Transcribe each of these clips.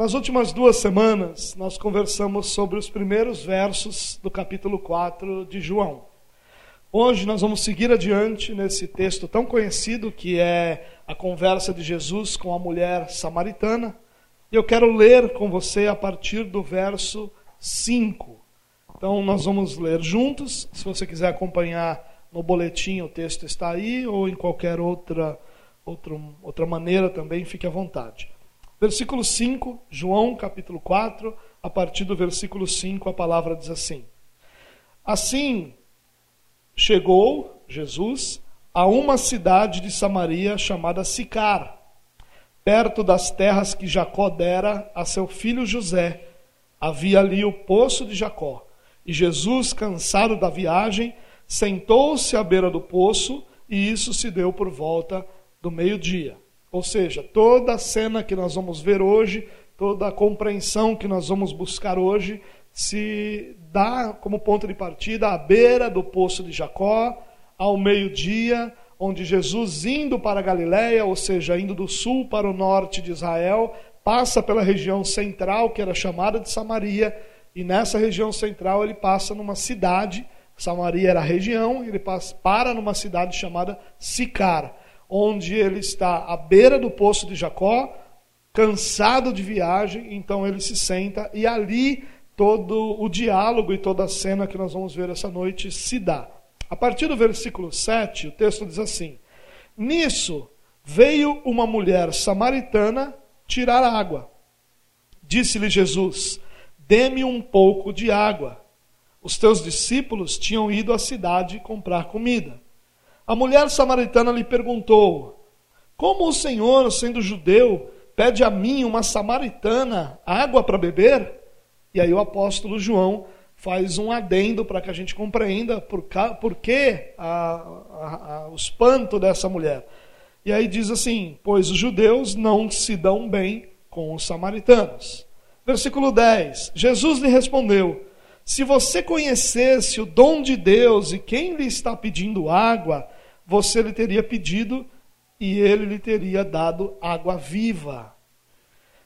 Nas últimas duas semanas, nós conversamos sobre os primeiros versos do capítulo 4 de João. Hoje nós vamos seguir adiante nesse texto tão conhecido que é a conversa de Jesus com a mulher samaritana. E eu quero ler com você a partir do verso 5. Então nós vamos ler juntos. Se você quiser acompanhar no boletim, o texto está aí, ou em qualquer outra, outra, outra maneira também, fique à vontade. Versículo 5, João capítulo 4, a partir do versículo 5, a palavra diz assim: Assim chegou Jesus a uma cidade de Samaria chamada Sicar, perto das terras que Jacó dera a seu filho José. Havia ali o poço de Jacó. E Jesus, cansado da viagem, sentou-se à beira do poço, e isso se deu por volta do meio-dia. Ou seja, toda a cena que nós vamos ver hoje, toda a compreensão que nós vamos buscar hoje, se dá como ponto de partida à beira do poço de Jacó, ao meio-dia, onde Jesus, indo para Galiléia, ou seja, indo do sul para o norte de Israel, passa pela região central, que era chamada de Samaria, e nessa região central ele passa numa cidade, Samaria era a região, ele passa, para numa cidade chamada Sicar onde ele está à beira do poço de Jacó, cansado de viagem, então ele se senta e ali todo o diálogo e toda a cena que nós vamos ver essa noite se dá. A partir do versículo 7, o texto diz assim: Nisso veio uma mulher samaritana tirar água. Disse-lhe Jesus: Dê-me um pouco de água. Os teus discípulos tinham ido à cidade comprar comida. A mulher samaritana lhe perguntou: Como o Senhor, sendo judeu, pede a mim, uma samaritana, água para beber? E aí o apóstolo João faz um adendo para que a gente compreenda por, por que o espanto dessa mulher. E aí diz assim: Pois os judeus não se dão bem com os samaritanos. Versículo 10: Jesus lhe respondeu: Se você conhecesse o dom de Deus e quem lhe está pedindo água, você lhe teria pedido e ele lhe teria dado água viva.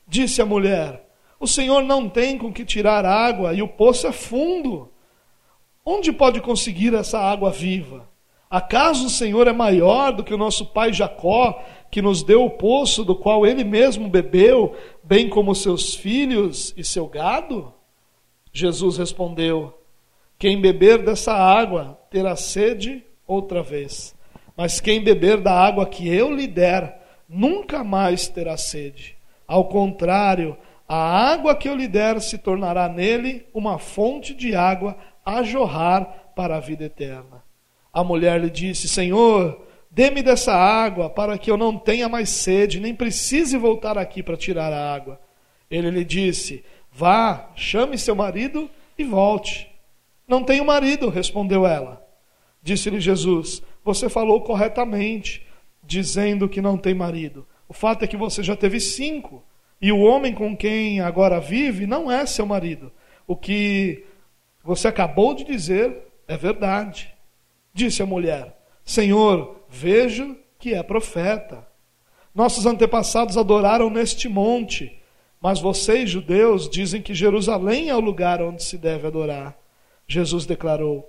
Disse a mulher: O Senhor não tem com que tirar água e o poço é fundo. Onde pode conseguir essa água viva? Acaso o Senhor é maior do que o nosso pai Jacó, que nos deu o poço do qual ele mesmo bebeu, bem como seus filhos e seu gado? Jesus respondeu: Quem beber dessa água terá sede outra vez. Mas quem beber da água que eu lhe der, nunca mais terá sede. Ao contrário, a água que eu lhe der se tornará nele uma fonte de água a jorrar para a vida eterna. A mulher lhe disse: Senhor, dê-me dessa água para que eu não tenha mais sede, nem precise voltar aqui para tirar a água. Ele lhe disse: Vá, chame seu marido e volte. Não tenho marido, respondeu ela. Disse-lhe Jesus: você falou corretamente, dizendo que não tem marido. O fato é que você já teve cinco. E o homem com quem agora vive não é seu marido. O que você acabou de dizer é verdade. Disse a mulher: Senhor, vejo que é profeta. Nossos antepassados adoraram neste monte, mas vocês, judeus, dizem que Jerusalém é o lugar onde se deve adorar. Jesus declarou: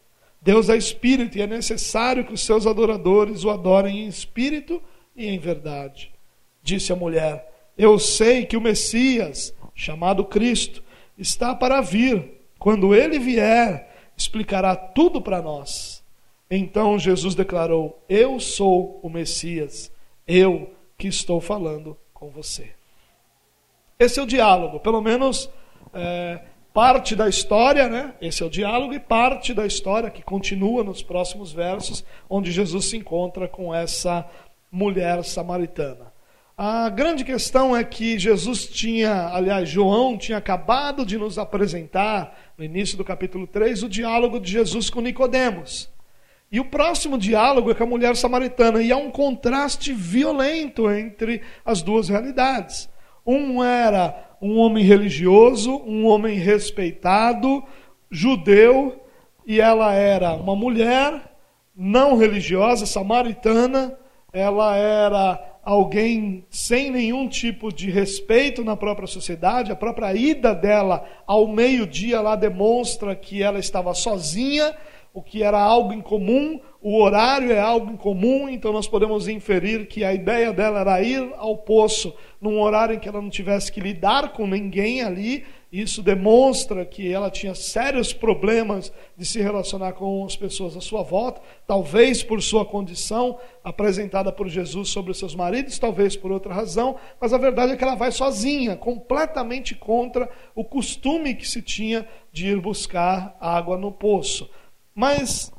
Deus é espírito e é necessário que os seus adoradores o adorem em espírito e em verdade. Disse a mulher: Eu sei que o Messias, chamado Cristo, está para vir. Quando ele vier, explicará tudo para nós. Então Jesus declarou: Eu sou o Messias, eu que estou falando com você. Esse é o diálogo, pelo menos é, parte da história, né? Esse é o diálogo, e parte da história que continua nos próximos versos, onde Jesus se encontra com essa mulher samaritana. A grande questão é que Jesus tinha, aliás, João tinha acabado de nos apresentar, no início do capítulo 3, o diálogo de Jesus com Nicodemos. E o próximo diálogo é com a mulher samaritana, e há um contraste violento entre as duas realidades. Um era um homem religioso, um homem respeitado, judeu, e ela era uma mulher não religiosa, samaritana, ela era alguém sem nenhum tipo de respeito na própria sociedade, a própria ida dela ao meio-dia lá demonstra que ela estava sozinha o que era algo incomum, o horário é algo incomum, então nós podemos inferir que a ideia dela era ir ao poço num horário em que ela não tivesse que lidar com ninguém ali. Isso demonstra que ela tinha sérios problemas de se relacionar com as pessoas à sua volta, talvez por sua condição apresentada por Jesus sobre os seus maridos, talvez por outra razão, mas a verdade é que ela vai sozinha, completamente contra o costume que se tinha de ir buscar água no poço. Mas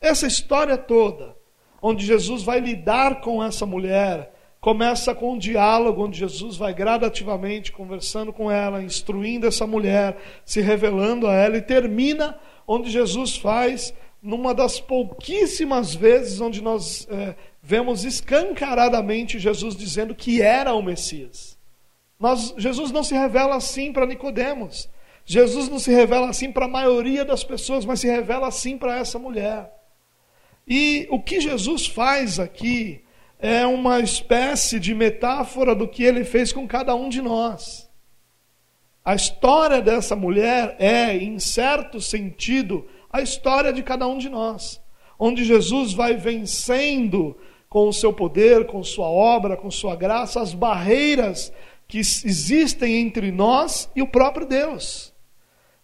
essa história toda, onde Jesus vai lidar com essa mulher, começa com um diálogo onde Jesus vai gradativamente conversando com ela, instruindo essa mulher, se revelando a ela, e termina onde Jesus faz, numa das pouquíssimas vezes onde nós é, vemos escancaradamente Jesus dizendo que era o Messias. Nós, Jesus não se revela assim para Nicodemos. Jesus não se revela assim para a maioria das pessoas, mas se revela assim para essa mulher. E o que Jesus faz aqui é uma espécie de metáfora do que ele fez com cada um de nós. A história dessa mulher é, em certo sentido, a história de cada um de nós, onde Jesus vai vencendo com o seu poder, com sua obra, com sua graça, as barreiras que existem entre nós e o próprio Deus.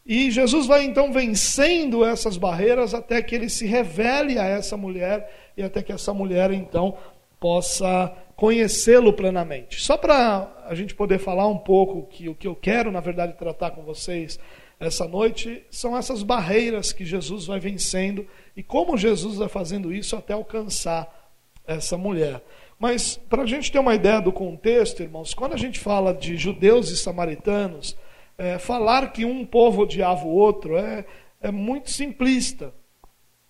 E Jesus vai então vencendo essas barreiras até que ele se revele a essa mulher e até que essa mulher então possa conhecê-lo plenamente. Só para a gente poder falar um pouco que o que eu quero, na verdade, tratar com vocês essa noite são essas barreiras que Jesus vai vencendo e como Jesus vai fazendo isso até alcançar essa mulher. Mas para a gente ter uma ideia do contexto, irmãos, quando a gente fala de judeus e samaritanos, é, falar que um povo odiava o outro é, é muito simplista.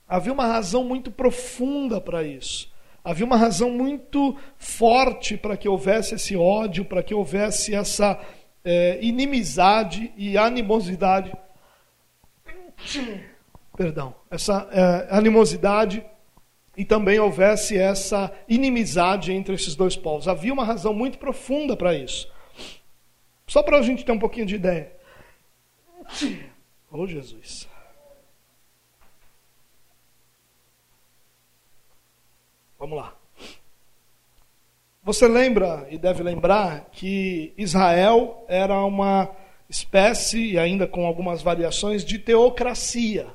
Havia uma razão muito profunda para isso. Havia uma razão muito forte para que houvesse esse ódio, para que houvesse essa é, inimizade e animosidade. Perdão, essa é, animosidade e também houvesse essa inimizade entre esses dois povos. Havia uma razão muito profunda para isso. Só para a gente ter um pouquinho de ideia. Oh, Jesus. Vamos lá. Você lembra e deve lembrar que Israel era uma espécie, e ainda com algumas variações, de teocracia.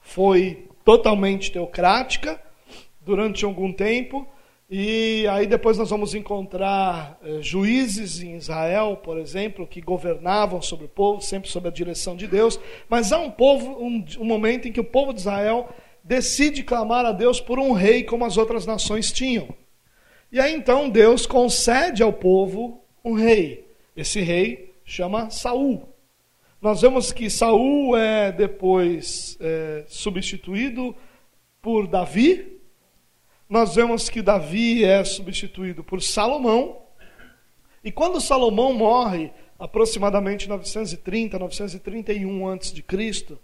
Foi totalmente teocrática durante algum tempo, e aí depois nós vamos encontrar eh, juízes em Israel, por exemplo, que governavam sobre o povo, sempre sob a direção de Deus. Mas há um povo, um, um momento em que o povo de Israel decide clamar a Deus por um rei como as outras nações tinham. E aí então Deus concede ao povo um rei. Esse rei chama Saul. Nós vemos que Saul é depois é, substituído por Davi, nós vemos que Davi é substituído por Salomão. E quando Salomão morre, aproximadamente 930, 931 a.C.,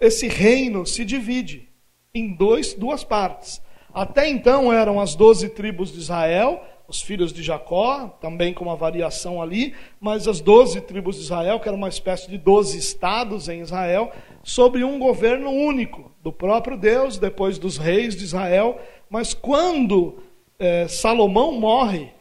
esse reino se divide em dois, duas partes. Até então eram as doze tribos de Israel, os filhos de Jacó, também com uma variação ali, mas as doze tribos de Israel, que era uma espécie de doze estados em Israel, sobre um governo único, do próprio Deus, depois dos reis de Israel, mas quando é, Salomão morre,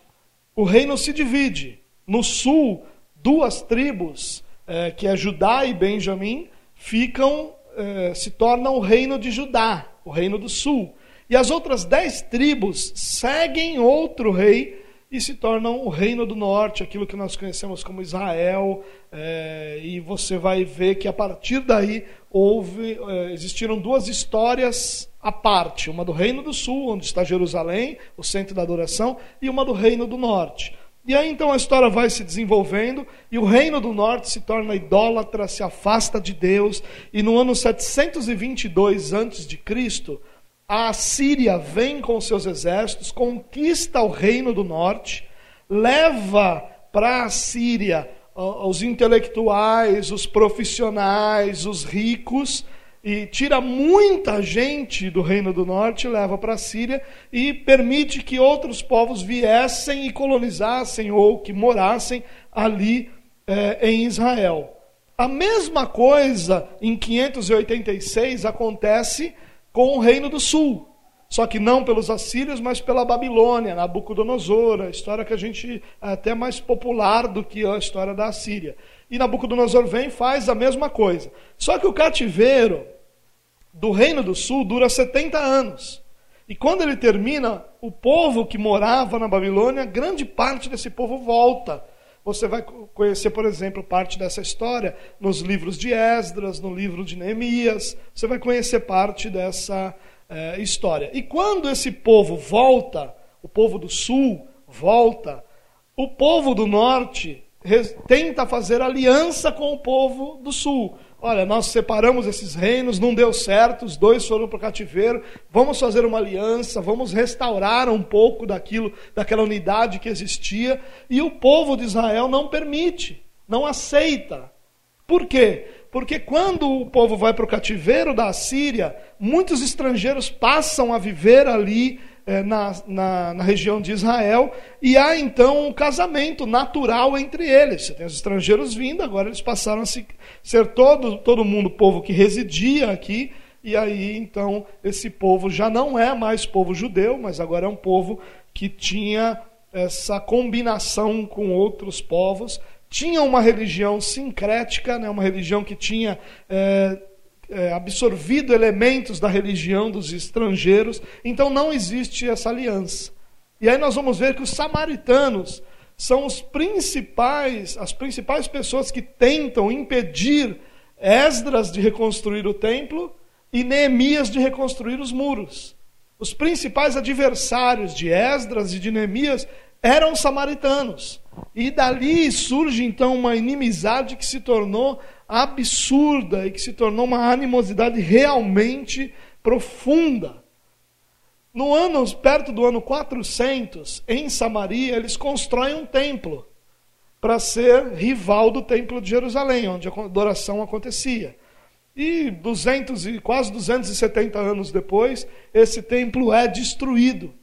o reino se divide. No sul, duas tribos, é, que é Judá e Benjamim, ficam, é, se tornam o reino de Judá, o reino do sul. E as outras dez tribos seguem outro rei e se tornam o reino do norte, aquilo que nós conhecemos como Israel. É, e você vai ver que a partir daí houve, é, existiram duas histórias à parte, uma do Reino do Sul, onde está Jerusalém, o centro da adoração, e uma do Reino do Norte. E aí então a história vai se desenvolvendo e o reino do norte se torna idólatra, se afasta de Deus, e no ano 722 a.C., a Síria vem com seus exércitos, conquista o reino do norte, leva para a Síria os intelectuais, os profissionais, os ricos, e tira muita gente do Reino do Norte, leva para a Síria e permite que outros povos viessem e colonizassem ou que morassem ali eh, em Israel. A mesma coisa em 586 acontece com o Reino do Sul. Só que não pelos assírios, mas pela Babilônia, Nabucodonosor, a história que a gente é até mais popular do que a história da Assíria. E Nabucodonosor vem e faz a mesma coisa. Só que o cativeiro do Reino do Sul dura 70 anos. E quando ele termina, o povo que morava na Babilônia, grande parte desse povo volta. Você vai conhecer, por exemplo, parte dessa história nos livros de Esdras, no livro de Neemias. Você vai conhecer parte dessa é, história. E quando esse povo volta, o povo do sul volta, o povo do norte tenta fazer aliança com o povo do sul. Olha, nós separamos esses reinos, não deu certo, os dois foram para o cativeiro, vamos fazer uma aliança, vamos restaurar um pouco daquilo, daquela unidade que existia, e o povo de Israel não permite, não aceita. Por quê? Porque quando o povo vai para o cativeiro da Síria, muitos estrangeiros passam a viver ali é, na, na, na, região de Israel, e há então um casamento natural entre eles. Você tem os estrangeiros vindo, agora eles passaram a se, ser todo, todo mundo povo que residia aqui, e aí então esse povo já não é mais povo judeu, mas agora é um povo que tinha essa combinação com outros povos tinha uma religião sincrética, né, uma religião que tinha é, é, absorvido elementos da religião dos estrangeiros, então não existe essa aliança. E aí nós vamos ver que os samaritanos são os principais, as principais pessoas que tentam impedir Esdras de reconstruir o templo e Neemias de reconstruir os muros. Os principais adversários de Esdras e de Neemias eram samaritanos. E dali surge então uma inimizade que se tornou absurda e que se tornou uma animosidade realmente profunda. No ano perto do ano 400, em Samaria, eles constroem um templo para ser rival do templo de Jerusalém, onde a adoração acontecia. E 200 e quase 270 anos depois, esse templo é destruído.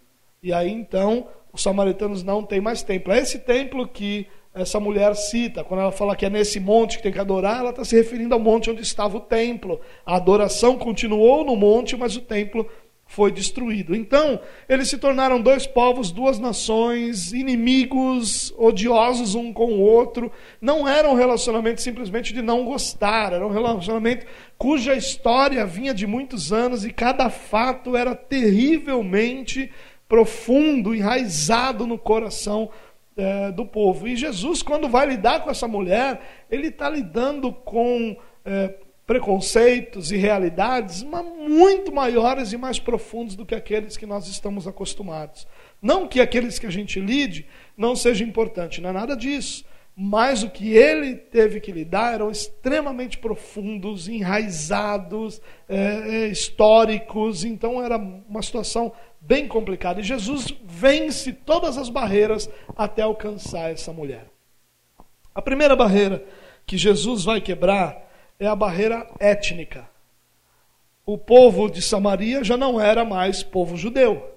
E aí então os samaritanos não têm mais templo. É esse templo que essa mulher cita, quando ela fala que é nesse monte que tem que adorar, ela está se referindo ao monte onde estava o templo. A adoração continuou no monte, mas o templo foi destruído. Então, eles se tornaram dois povos, duas nações, inimigos, odiosos um com o outro. Não era um relacionamento simplesmente de não gostar, era um relacionamento cuja história vinha de muitos anos e cada fato era terrivelmente profundo, enraizado no coração é, do povo. E Jesus, quando vai lidar com essa mulher, ele está lidando com é, preconceitos e realidades muito maiores e mais profundos do que aqueles que nós estamos acostumados. Não que aqueles que a gente lide não seja importante, não é nada disso. Mas o que ele teve que lidar eram extremamente profundos, enraizados, é, é históricos. Então era uma situação bem complicado. E Jesus vence todas as barreiras até alcançar essa mulher. A primeira barreira que Jesus vai quebrar é a barreira étnica. O povo de Samaria já não era mais povo judeu.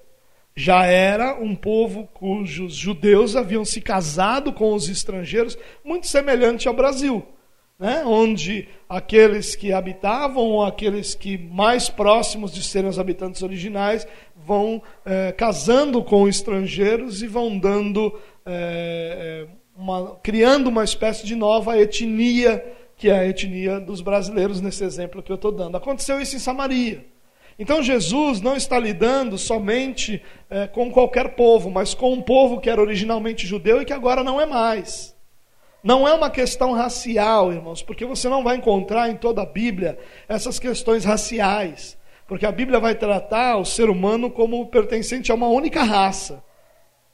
Já era um povo cujos judeus haviam se casado com os estrangeiros, muito semelhante ao Brasil né, onde aqueles que habitavam, ou aqueles que mais próximos de serem os habitantes originais, vão é, casando com estrangeiros e vão dando, é, uma, criando uma espécie de nova etnia, que é a etnia dos brasileiros, nesse exemplo que eu estou dando. Aconteceu isso em Samaria. Então Jesus não está lidando somente com qualquer povo, mas com um povo que era originalmente judeu e que agora não é mais. Não é uma questão racial, irmãos, porque você não vai encontrar em toda a Bíblia essas questões raciais. porque a Bíblia vai tratar o ser humano como pertencente a uma única raça.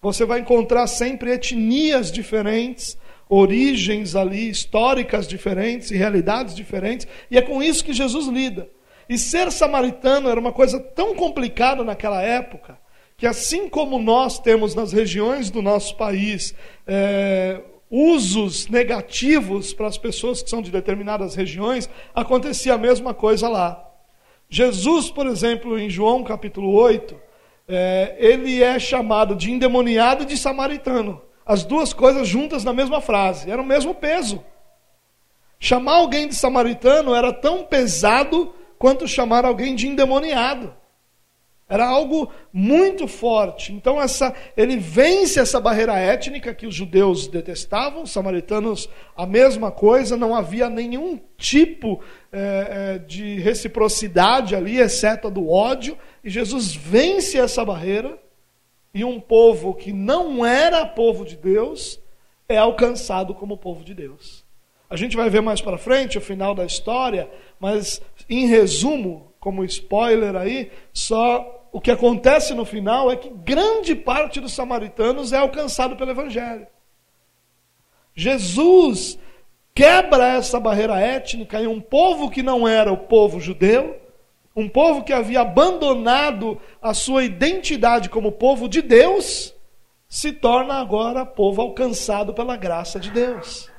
Você vai encontrar sempre etnias diferentes, origens ali históricas diferentes e realidades diferentes, e é com isso que Jesus lida. E ser samaritano era uma coisa tão complicada naquela época, que assim como nós temos nas regiões do nosso país é, usos negativos para as pessoas que são de determinadas regiões, acontecia a mesma coisa lá. Jesus, por exemplo, em João capítulo 8, é, ele é chamado de endemoniado e de samaritano. As duas coisas juntas na mesma frase, era o mesmo peso. Chamar alguém de samaritano era tão pesado quanto chamar alguém de endemoniado. Era algo muito forte. Então essa, ele vence essa barreira étnica que os judeus detestavam, os samaritanos a mesma coisa, não havia nenhum tipo é, é, de reciprocidade ali, exceto a do ódio. E Jesus vence essa barreira e um povo que não era povo de Deus é alcançado como povo de Deus. A gente vai ver mais para frente o final da história, mas em resumo, como spoiler aí, só o que acontece no final é que grande parte dos samaritanos é alcançado pelo Evangelho. Jesus quebra essa barreira étnica em um povo que não era o povo judeu, um povo que havia abandonado a sua identidade como povo de Deus, se torna agora povo alcançado pela graça de Deus.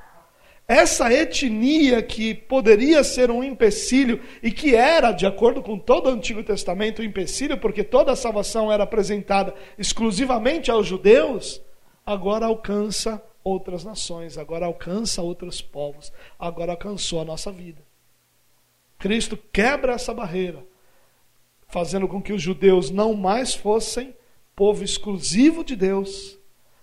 Essa etnia que poderia ser um empecilho e que era, de acordo com todo o Antigo Testamento, um empecilho, porque toda a salvação era apresentada exclusivamente aos judeus, agora alcança outras nações, agora alcança outros povos, agora alcançou a nossa vida. Cristo quebra essa barreira, fazendo com que os judeus não mais fossem povo exclusivo de Deus,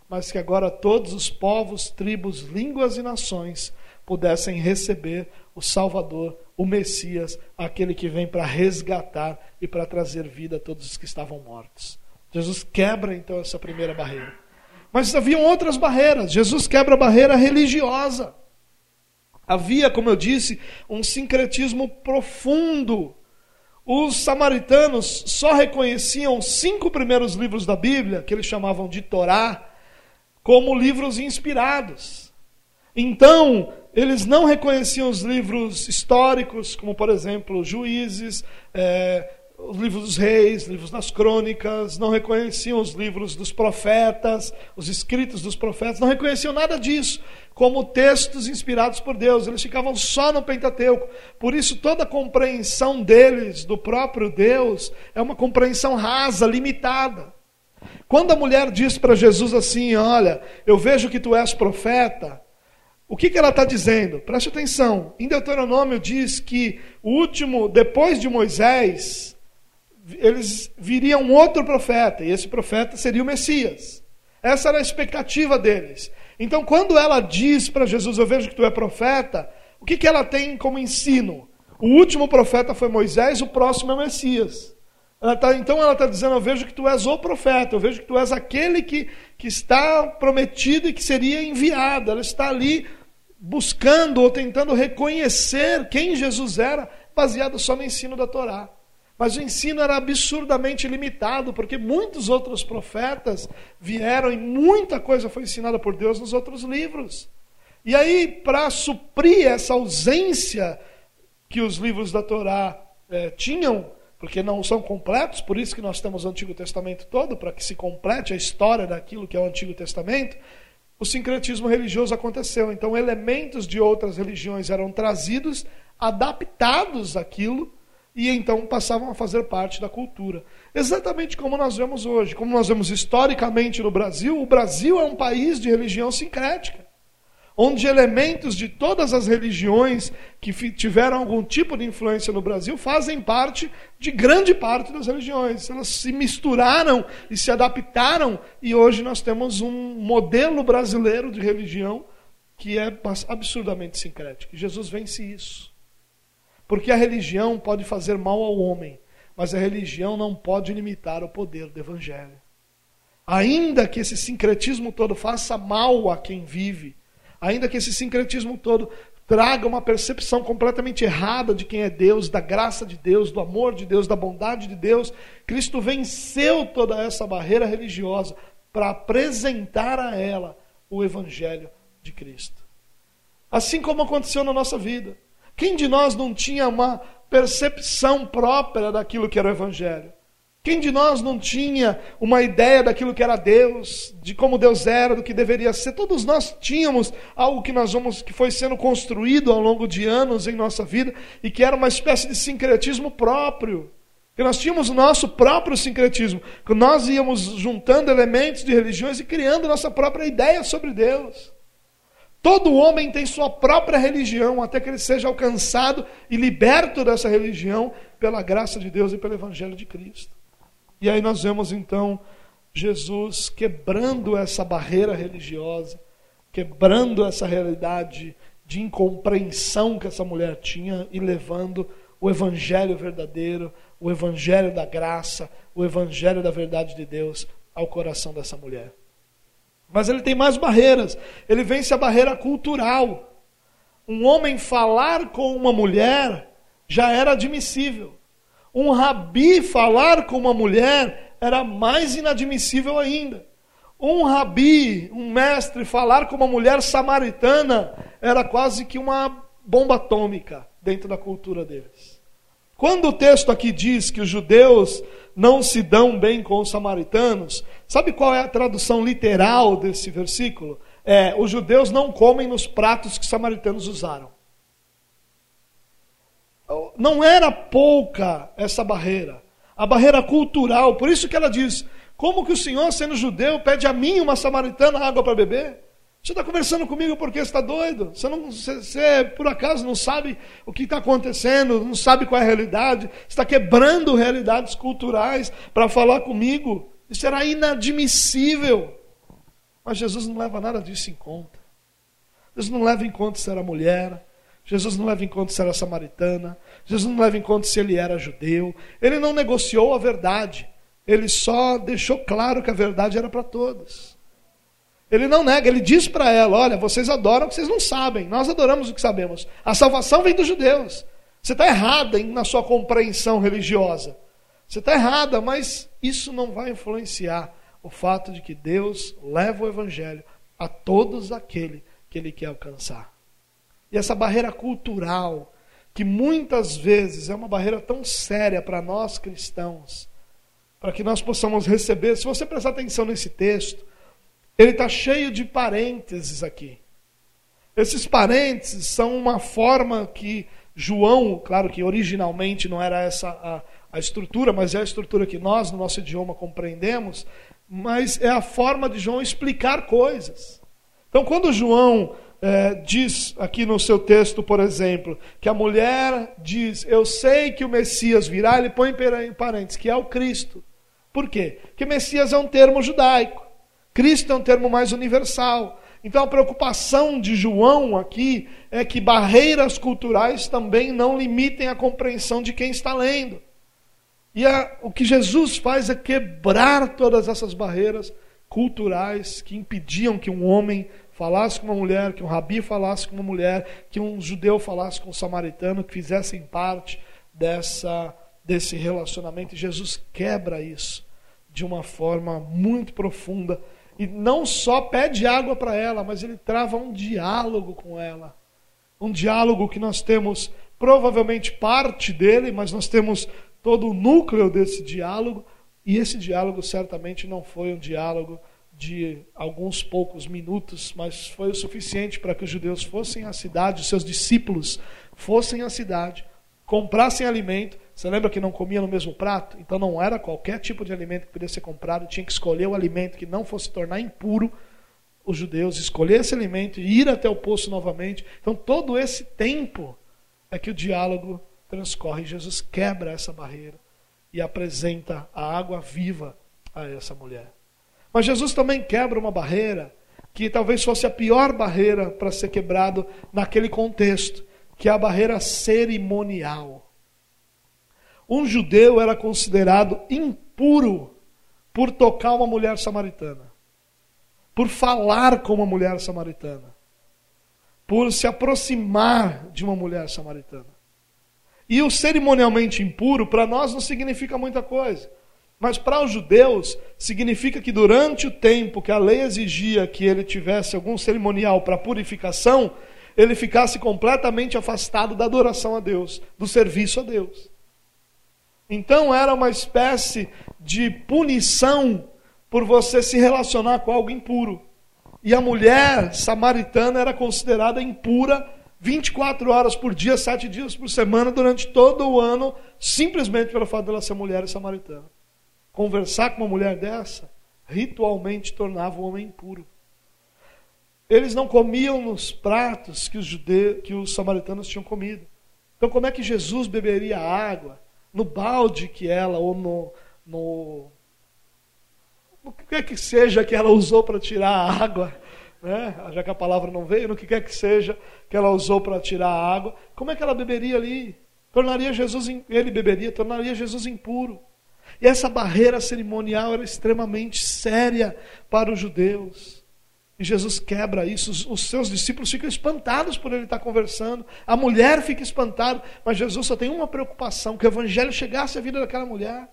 mas que agora todos os povos, tribos, línguas e nações pudessem receber o Salvador, o Messias, aquele que vem para resgatar e para trazer vida a todos os que estavam mortos. Jesus quebra então essa primeira barreira. Mas haviam outras barreiras. Jesus quebra a barreira religiosa. Havia, como eu disse, um sincretismo profundo. Os samaritanos só reconheciam os cinco primeiros livros da Bíblia, que eles chamavam de Torá, como livros inspirados. Então, eles não reconheciam os livros históricos, como, por exemplo, Juízes, é, os livros dos reis, livros das crônicas, não reconheciam os livros dos profetas, os escritos dos profetas, não reconheciam nada disso como textos inspirados por Deus, eles ficavam só no Pentateuco. Por isso, toda a compreensão deles do próprio Deus é uma compreensão rasa, limitada. Quando a mulher diz para Jesus assim: Olha, eu vejo que tu és profeta, o que, que ela está dizendo? Preste atenção. Em Deuteronômio diz que o último, depois de Moisés, eles viriam outro profeta, e esse profeta seria o Messias. Essa era a expectativa deles. Então, quando ela diz para Jesus: Eu vejo que tu é profeta, o que, que ela tem como ensino? O último profeta foi Moisés, o próximo é o Messias. Ela tá, então ela está dizendo: Eu vejo que tu és o profeta, eu vejo que tu és aquele que, que está prometido e que seria enviado. Ela está ali buscando ou tentando reconhecer quem Jesus era, baseado só no ensino da Torá. Mas o ensino era absurdamente limitado, porque muitos outros profetas vieram e muita coisa foi ensinada por Deus nos outros livros. E aí, para suprir essa ausência que os livros da Torá eh, tinham, porque não são completos, por isso que nós temos o Antigo Testamento todo, para que se complete a história daquilo que é o Antigo Testamento, o sincretismo religioso aconteceu. Então, elementos de outras religiões eram trazidos, adaptados àquilo, e então passavam a fazer parte da cultura. Exatamente como nós vemos hoje, como nós vemos historicamente no Brasil, o Brasil é um país de religião sincrética onde elementos de todas as religiões que tiveram algum tipo de influência no Brasil fazem parte de grande parte das religiões. Elas se misturaram e se adaptaram, e hoje nós temos um modelo brasileiro de religião que é absurdamente sincrético. Jesus vence isso. Porque a religião pode fazer mal ao homem, mas a religião não pode limitar o poder do evangelho. Ainda que esse sincretismo todo faça mal a quem vive, ainda que esse sincretismo todo traga uma percepção completamente errada de quem é Deus, da graça de Deus, do amor de Deus, da bondade de Deus. Cristo venceu toda essa barreira religiosa para apresentar a ela o Evangelho de Cristo. Assim como aconteceu na nossa vida. Quem de nós não tinha uma percepção própria daquilo que era o Evangelho? Quem de nós não tinha uma ideia daquilo que era Deus, de como Deus era, do que deveria ser? Todos nós tínhamos algo que nós vamos que foi sendo construído ao longo de anos em nossa vida e que era uma espécie de sincretismo próprio. Que nós tínhamos o nosso próprio sincretismo, que nós íamos juntando elementos de religiões e criando nossa própria ideia sobre Deus. Todo homem tem sua própria religião, até que ele seja alcançado e liberto dessa religião pela graça de Deus e pelo Evangelho de Cristo. E aí nós vemos então Jesus quebrando essa barreira religiosa, quebrando essa realidade de incompreensão que essa mulher tinha e levando o evangelho verdadeiro, o evangelho da graça, o evangelho da verdade de Deus ao coração dessa mulher. Mas ele tem mais barreiras. Ele vence a barreira cultural. Um homem falar com uma mulher já era admissível um rabi falar com uma mulher era mais inadmissível ainda. Um rabi, um mestre, falar com uma mulher samaritana era quase que uma bomba atômica dentro da cultura deles. Quando o texto aqui diz que os judeus não se dão bem com os samaritanos, sabe qual é a tradução literal desse versículo? É: os judeus não comem nos pratos que os samaritanos usaram. Não era pouca essa barreira, a barreira cultural. Por isso que ela diz: Como que o Senhor, sendo judeu, pede a mim, uma samaritana, água para beber? Você está conversando comigo porque está doido? Você, não, você, você, por acaso não sabe o que está acontecendo, não sabe qual é a realidade, está quebrando realidades culturais para falar comigo. Isso era inadmissível. Mas Jesus não leva nada disso em conta. Jesus não leva em conta se era mulher, Jesus não leva em conta se era samaritana, Jesus não leva em conta se ele era judeu, ele não negociou a verdade, ele só deixou claro que a verdade era para todos. Ele não nega, ele diz para ela: Olha, vocês adoram o que vocês não sabem, nós adoramos o que sabemos. A salvação vem dos judeus. Você está errada na sua compreensão religiosa. Você está errada, mas isso não vai influenciar o fato de que Deus leva o evangelho a todos aquele que ele quer alcançar. E essa barreira cultural, que muitas vezes é uma barreira tão séria para nós cristãos, para que nós possamos receber. Se você prestar atenção nesse texto, ele está cheio de parênteses aqui. Esses parênteses são uma forma que João, claro que originalmente não era essa a, a estrutura, mas é a estrutura que nós, no nosso idioma, compreendemos, mas é a forma de João explicar coisas. Então, quando João é, diz aqui no seu texto, por exemplo, que a mulher diz: Eu sei que o Messias virá, ele põe em parênteses, que é o Cristo. Por quê? Porque Messias é um termo judaico, Cristo é um termo mais universal. Então a preocupação de João aqui é que barreiras culturais também não limitem a compreensão de quem está lendo. E a, o que Jesus faz é quebrar todas essas barreiras culturais que impediam que um homem falasse com uma mulher, que um rabi falasse com uma mulher, que um judeu falasse com um samaritano, que fizessem parte dessa, desse relacionamento. E Jesus quebra isso de uma forma muito profunda. E não só pede água para ela, mas ele trava um diálogo com ela. Um diálogo que nós temos provavelmente parte dele, mas nós temos todo o núcleo desse diálogo. E esse diálogo certamente não foi um diálogo de alguns poucos minutos, mas foi o suficiente para que os judeus fossem à cidade, os seus discípulos fossem à cidade, comprassem alimento. Você lembra que não comia no mesmo prato? Então não era qualquer tipo de alimento que podia ser comprado, tinha que escolher o alimento que não fosse tornar impuro os judeus, escolher esse alimento e ir até o poço novamente. Então todo esse tempo é que o diálogo transcorre. Jesus quebra essa barreira e apresenta a água viva a essa mulher. Mas Jesus também quebra uma barreira que talvez fosse a pior barreira para ser quebrado naquele contexto, que é a barreira cerimonial. Um judeu era considerado impuro por tocar uma mulher samaritana, por falar com uma mulher samaritana. por se aproximar de uma mulher samaritana. E o cerimonialmente impuro, para nós, não significa muita coisa. Mas para os judeus, significa que durante o tempo que a lei exigia que ele tivesse algum cerimonial para purificação, ele ficasse completamente afastado da adoração a Deus, do serviço a Deus. Então era uma espécie de punição por você se relacionar com algo impuro. E a mulher samaritana era considerada impura 24 horas por dia, 7 dias por semana, durante todo o ano, simplesmente pelo fato dela ser mulher samaritana. Conversar com uma mulher dessa, ritualmente tornava o homem impuro. Eles não comiam nos pratos que os, judeus, que os samaritanos tinham comido. Então, como é que Jesus beberia água? No balde que ela, ou no, no que quer que seja que ela usou para tirar a água, né? já que a palavra não veio, no que quer que seja que ela usou para tirar a água, como é que ela beberia ali? Tornaria Jesus, ele beberia, tornaria Jesus impuro. E essa barreira cerimonial era extremamente séria para os judeus. E Jesus quebra isso, os seus discípulos ficam espantados por ele estar conversando, a mulher fica espantada, mas Jesus só tem uma preocupação: que o evangelho chegasse à vida daquela mulher.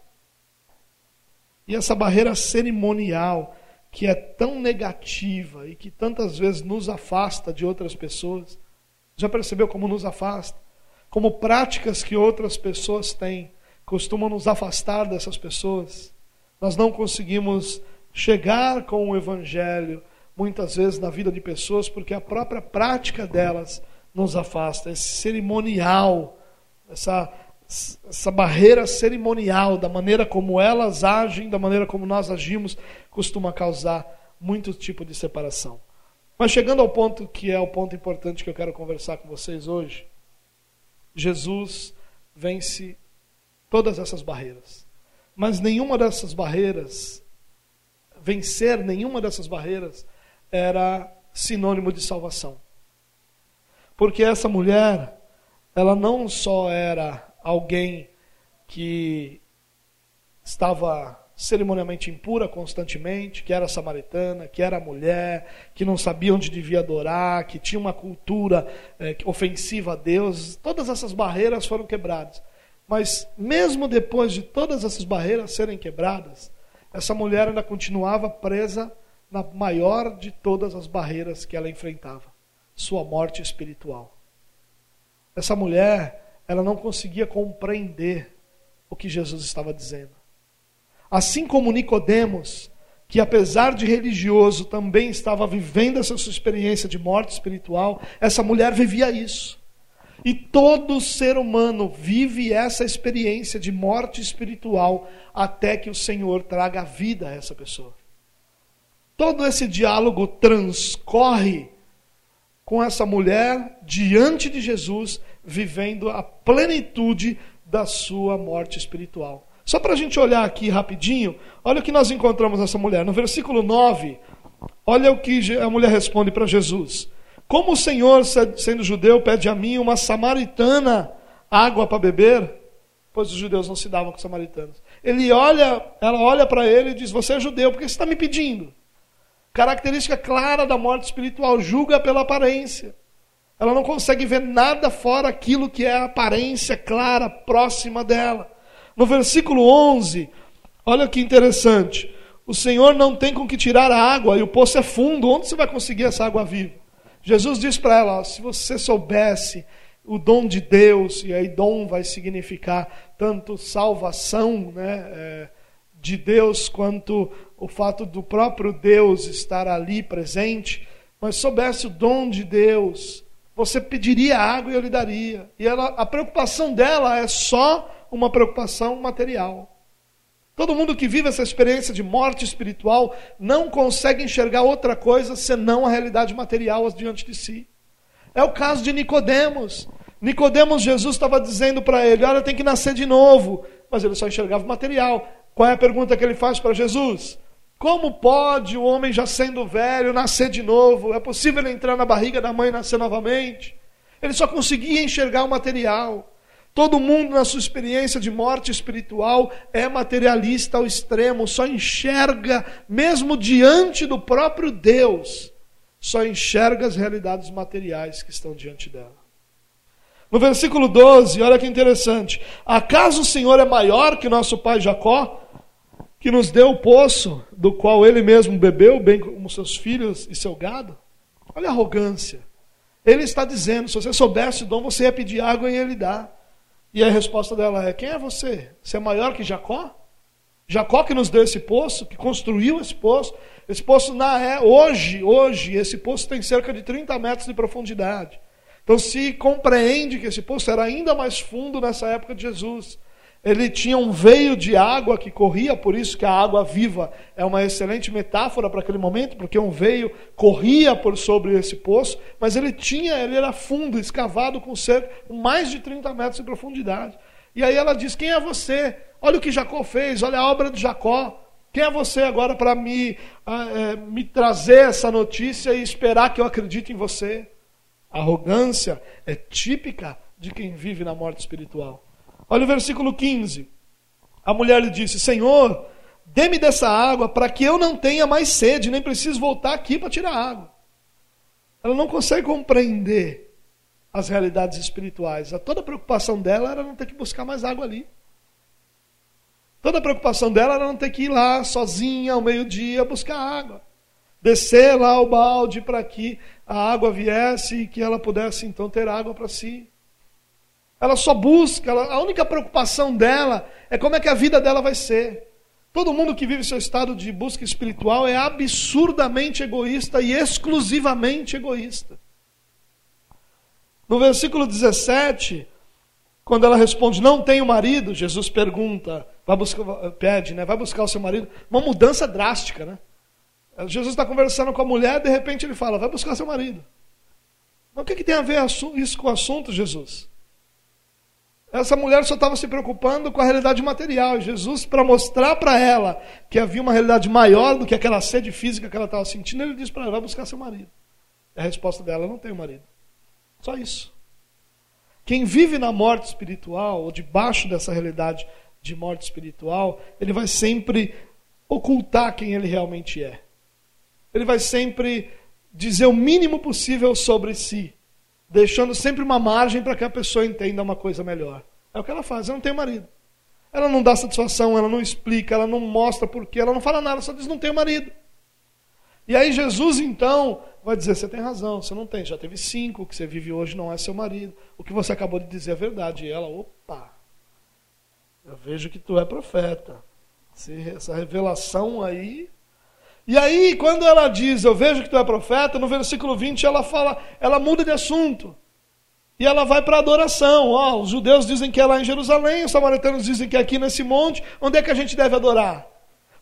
E essa barreira cerimonial, que é tão negativa e que tantas vezes nos afasta de outras pessoas, já percebeu como nos afasta? Como práticas que outras pessoas têm costumam nos afastar dessas pessoas. Nós não conseguimos chegar com o Evangelho, muitas vezes, na vida de pessoas, porque a própria prática delas nos afasta. Esse cerimonial, essa essa barreira cerimonial, da maneira como elas agem, da maneira como nós agimos, costuma causar muito tipo de separação. Mas chegando ao ponto que é o ponto importante que eu quero conversar com vocês hoje, Jesus vence todas essas barreiras. Mas nenhuma dessas barreiras, vencer nenhuma dessas barreiras, era sinônimo de salvação. Porque essa mulher, ela não só era alguém que estava cerimonialmente impura constantemente, que era samaritana, que era mulher, que não sabia onde devia adorar, que tinha uma cultura é, ofensiva a Deus, todas essas barreiras foram quebradas. Mas mesmo depois de todas essas barreiras serem quebradas, essa mulher ainda continuava presa na maior de todas as barreiras que ela enfrentava, sua morte espiritual. Essa mulher ela não conseguia compreender o que Jesus estava dizendo. Assim como Nicodemos, que apesar de religioso também estava vivendo essa sua experiência de morte espiritual, essa mulher vivia isso. E todo ser humano vive essa experiência de morte espiritual até que o Senhor traga vida a essa pessoa. Todo esse diálogo transcorre com essa mulher diante de Jesus vivendo a plenitude da sua morte espiritual. Só para a gente olhar aqui rapidinho, olha o que nós encontramos nessa mulher. No versículo 9, olha o que a mulher responde para Jesus: Como o Senhor, sendo judeu, pede a mim, uma samaritana, água para beber? Pois os judeus não se davam com samaritanos. Ele olha, ela olha para ele e diz: Você é judeu, por que você está me pedindo? Característica clara da morte espiritual: julga pela aparência. Ela não consegue ver nada fora aquilo que é a aparência clara, próxima dela. No versículo 11, olha que interessante. O Senhor não tem com que tirar a água e o poço é fundo. Onde você vai conseguir essa água viva? Jesus diz para ela: se você soubesse o dom de Deus, e aí dom vai significar tanto salvação né, é, de Deus, quanto o fato do próprio Deus estar ali presente, mas soubesse o dom de Deus, você pediria água e eu lhe daria. E ela, a preocupação dela é só uma preocupação material. Todo mundo que vive essa experiência de morte espiritual não consegue enxergar outra coisa senão a realidade material diante de si. É o caso de Nicodemos. Nicodemos, Jesus estava dizendo para ele: Olha, tem que nascer de novo. Mas ele só enxergava o material. Qual é a pergunta que ele faz para Jesus? Como pode o homem já sendo velho nascer de novo? É possível ele entrar na barriga da mãe e nascer novamente? Ele só conseguia enxergar o material. Todo mundo, na sua experiência de morte espiritual, é materialista ao extremo, só enxerga, mesmo diante do próprio Deus, só enxerga as realidades materiais que estão diante dela. No versículo 12, olha que interessante. Acaso o Senhor é maior que nosso pai Jacó, que nos deu o poço do qual ele mesmo bebeu, bem como seus filhos e seu gado? Olha a arrogância. Ele está dizendo: se você soubesse o dom, você ia pedir água e ele dá. E a resposta dela é: quem é você? Você é maior que Jacó? Jacó que nos deu esse poço, que construiu esse poço. Esse poço na é hoje, hoje, esse poço tem cerca de 30 metros de profundidade. Então se compreende que esse poço era ainda mais fundo nessa época de Jesus. Ele tinha um veio de água que corria, por isso que a água viva é uma excelente metáfora para aquele momento, porque um veio corria por sobre esse poço, mas ele tinha, ele era fundo, escavado com cerca mais de 30 metros de profundidade. E aí ela diz: Quem é você? Olha o que Jacó fez, olha a obra de Jacó. Quem é você agora para me, é, me trazer essa notícia e esperar que eu acredite em você? A arrogância é típica de quem vive na morte espiritual. Olha o versículo 15. A mulher lhe disse: Senhor, dê-me dessa água para que eu não tenha mais sede, nem preciso voltar aqui para tirar água. Ela não consegue compreender as realidades espirituais. A toda a preocupação dela era não ter que buscar mais água ali. Toda a preocupação dela era não ter que ir lá sozinha ao meio-dia buscar água. Descer lá o balde para que a água viesse e que ela pudesse então ter água para si. Ela só busca, ela, a única preocupação dela é como é que a vida dela vai ser. Todo mundo que vive seu estado de busca espiritual é absurdamente egoísta e exclusivamente egoísta. No versículo 17, quando ela responde, não tenho marido, Jesus pergunta, vai buscar, pede, né? Vai buscar o seu marido. Uma mudança drástica, né? Jesus está conversando com a mulher, de repente ele fala, vai buscar seu marido. Mas o que, que tem a ver isso com o assunto, Jesus? Essa mulher só estava se preocupando com a realidade material. Jesus, para mostrar para ela que havia uma realidade maior do que aquela sede física que ela estava sentindo, ele disse para ela: vai buscar seu marido. E a resposta dela: não tenho marido. Só isso. Quem vive na morte espiritual, ou debaixo dessa realidade de morte espiritual, ele vai sempre ocultar quem ele realmente é. Ele vai sempre dizer o mínimo possível sobre si deixando sempre uma margem para que a pessoa entenda uma coisa melhor. É o que ela faz, ela não tem marido. Ela não dá satisfação, ela não explica, ela não mostra porquê, ela não fala nada, só diz não tem marido. E aí Jesus então vai dizer: você tem razão, você não tem, já teve cinco, o que você vive hoje não é seu marido. O que você acabou de dizer é verdade. E ela, opa, eu vejo que tu é profeta. Essa revelação aí e aí, quando ela diz, eu vejo que tu é profeta, no versículo 20 ela fala, ela muda de assunto. E ela vai para a adoração. Oh, os judeus dizem que é lá em Jerusalém, os samaritanos dizem que é aqui nesse monte. Onde é que a gente deve adorar?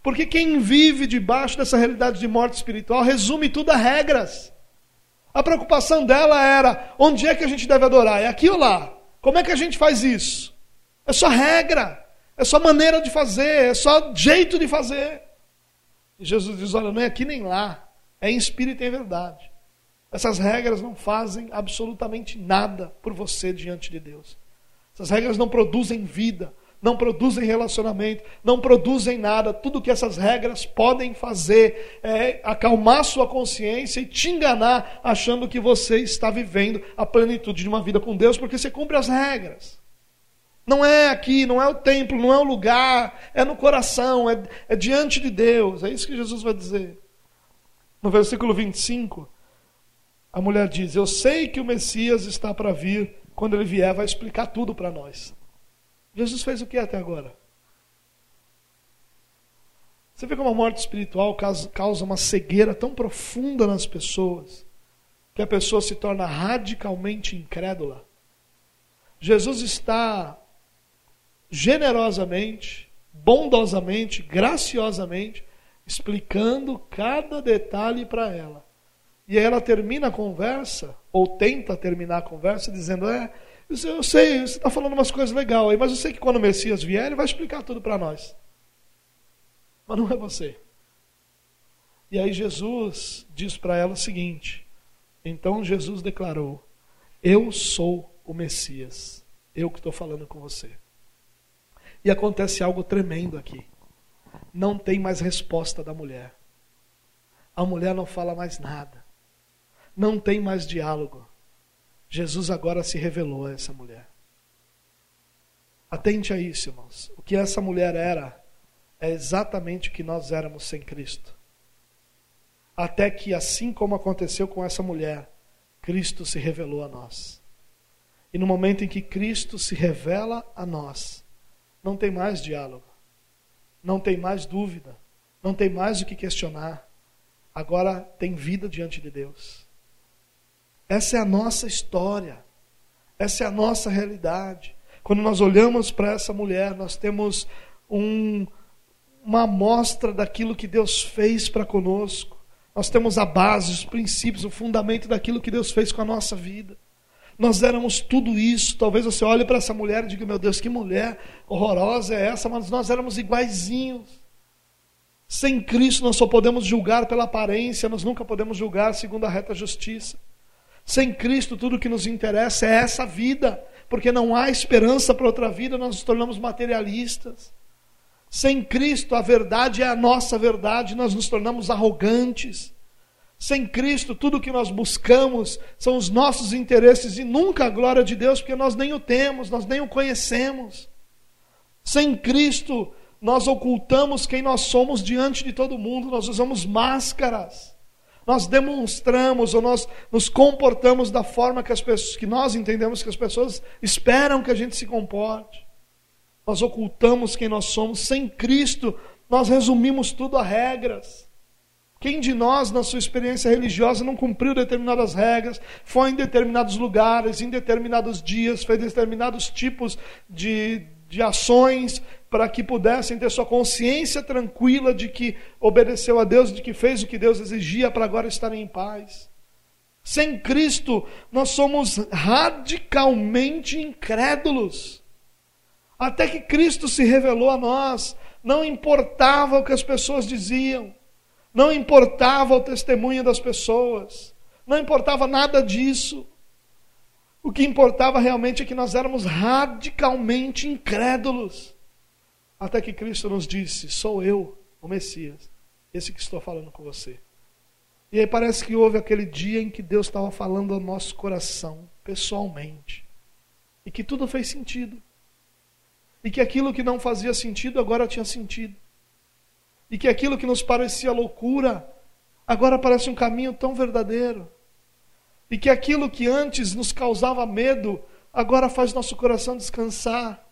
Porque quem vive debaixo dessa realidade de morte espiritual resume tudo a regras. A preocupação dela era: onde é que a gente deve adorar? É aqui ou lá? Como é que a gente faz isso? É só regra, é só maneira de fazer, é só jeito de fazer. E Jesus diz: olha, não é aqui nem lá, é em espírito e em verdade. Essas regras não fazem absolutamente nada por você diante de Deus. Essas regras não produzem vida, não produzem relacionamento, não produzem nada. Tudo que essas regras podem fazer é acalmar sua consciência e te enganar, achando que você está vivendo a plenitude de uma vida com Deus, porque você cumpre as regras. Não é aqui, não é o templo, não é o lugar, é no coração, é, é diante de Deus. É isso que Jesus vai dizer. No versículo 25, a mulher diz: Eu sei que o Messias está para vir, quando ele vier, vai explicar tudo para nós. Jesus fez o que até agora? Você vê como a morte espiritual causa uma cegueira tão profunda nas pessoas, que a pessoa se torna radicalmente incrédula. Jesus está generosamente, bondosamente, graciosamente, explicando cada detalhe para ela. E aí ela termina a conversa, ou tenta terminar a conversa, dizendo: É, eu sei, você está falando umas coisas legais aí, mas eu sei que quando o Messias vier, ele vai explicar tudo para nós. Mas não é você. E aí Jesus diz para ela o seguinte: Então Jesus declarou: Eu sou o Messias, eu que estou falando com você. E acontece algo tremendo aqui. Não tem mais resposta da mulher. A mulher não fala mais nada. não tem mais diálogo. Jesus agora se revelou a essa mulher. Atente a isso, irmãos. O que essa mulher era é exatamente o que nós éramos sem Cristo. Até que, assim como aconteceu com essa mulher, Cristo se revelou a nós. E no momento em que Cristo se revela a nós, não tem mais diálogo, não tem mais dúvida, não tem mais o que questionar. Agora tem vida diante de Deus. Essa é a nossa história, essa é a nossa realidade. Quando nós olhamos para essa mulher, nós temos um, uma amostra daquilo que Deus fez para conosco. Nós temos a base, os princípios, o fundamento daquilo que Deus fez com a nossa vida. Nós éramos tudo isso. Talvez você olhe para essa mulher e diga: Meu Deus, que mulher horrorosa é essa? Mas nós éramos iguaizinhos. Sem Cristo nós só podemos julgar pela aparência, nós nunca podemos julgar segundo a reta justiça. Sem Cristo tudo que nos interessa é essa vida, porque não há esperança para outra vida, nós nos tornamos materialistas. Sem Cristo, a verdade é a nossa verdade, nós nos tornamos arrogantes. Sem Cristo, tudo que nós buscamos são os nossos interesses e nunca a glória de Deus, porque nós nem o temos, nós nem o conhecemos. Sem Cristo, nós ocultamos quem nós somos diante de todo mundo, nós usamos máscaras. Nós demonstramos ou nós nos comportamos da forma que as pessoas que nós entendemos que as pessoas esperam que a gente se comporte nós ocultamos quem nós somos. Sem Cristo, nós resumimos tudo a regras. Quem de nós, na sua experiência religiosa, não cumpriu determinadas regras, foi em determinados lugares, em determinados dias, fez determinados tipos de, de ações para que pudessem ter sua consciência tranquila de que obedeceu a Deus, de que fez o que Deus exigia para agora estarem em paz? Sem Cristo, nós somos radicalmente incrédulos. Até que Cristo se revelou a nós, não importava o que as pessoas diziam, não importava o testemunho das pessoas, não importava nada disso. O que importava realmente é que nós éramos radicalmente incrédulos. Até que Cristo nos disse: Sou eu, o Messias, esse que estou falando com você. E aí parece que houve aquele dia em que Deus estava falando ao nosso coração, pessoalmente, e que tudo fez sentido. E que aquilo que não fazia sentido agora tinha sentido. E que aquilo que nos parecia loucura agora parece um caminho tão verdadeiro. E que aquilo que antes nos causava medo agora faz nosso coração descansar.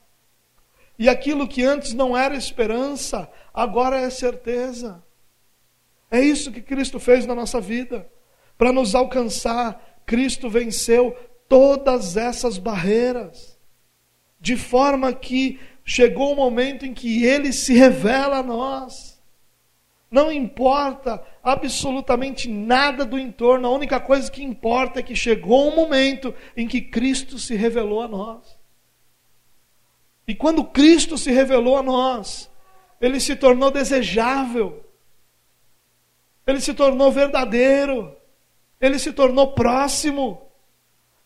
E aquilo que antes não era esperança, agora é certeza. É isso que Cristo fez na nossa vida. Para nos alcançar, Cristo venceu todas essas barreiras de forma que chegou o momento em que ele se revela a nós. Não importa absolutamente nada do entorno, a única coisa que importa é que chegou um momento em que Cristo se revelou a nós. E quando Cristo se revelou a nós, ele se tornou desejável, ele se tornou verdadeiro, ele se tornou próximo.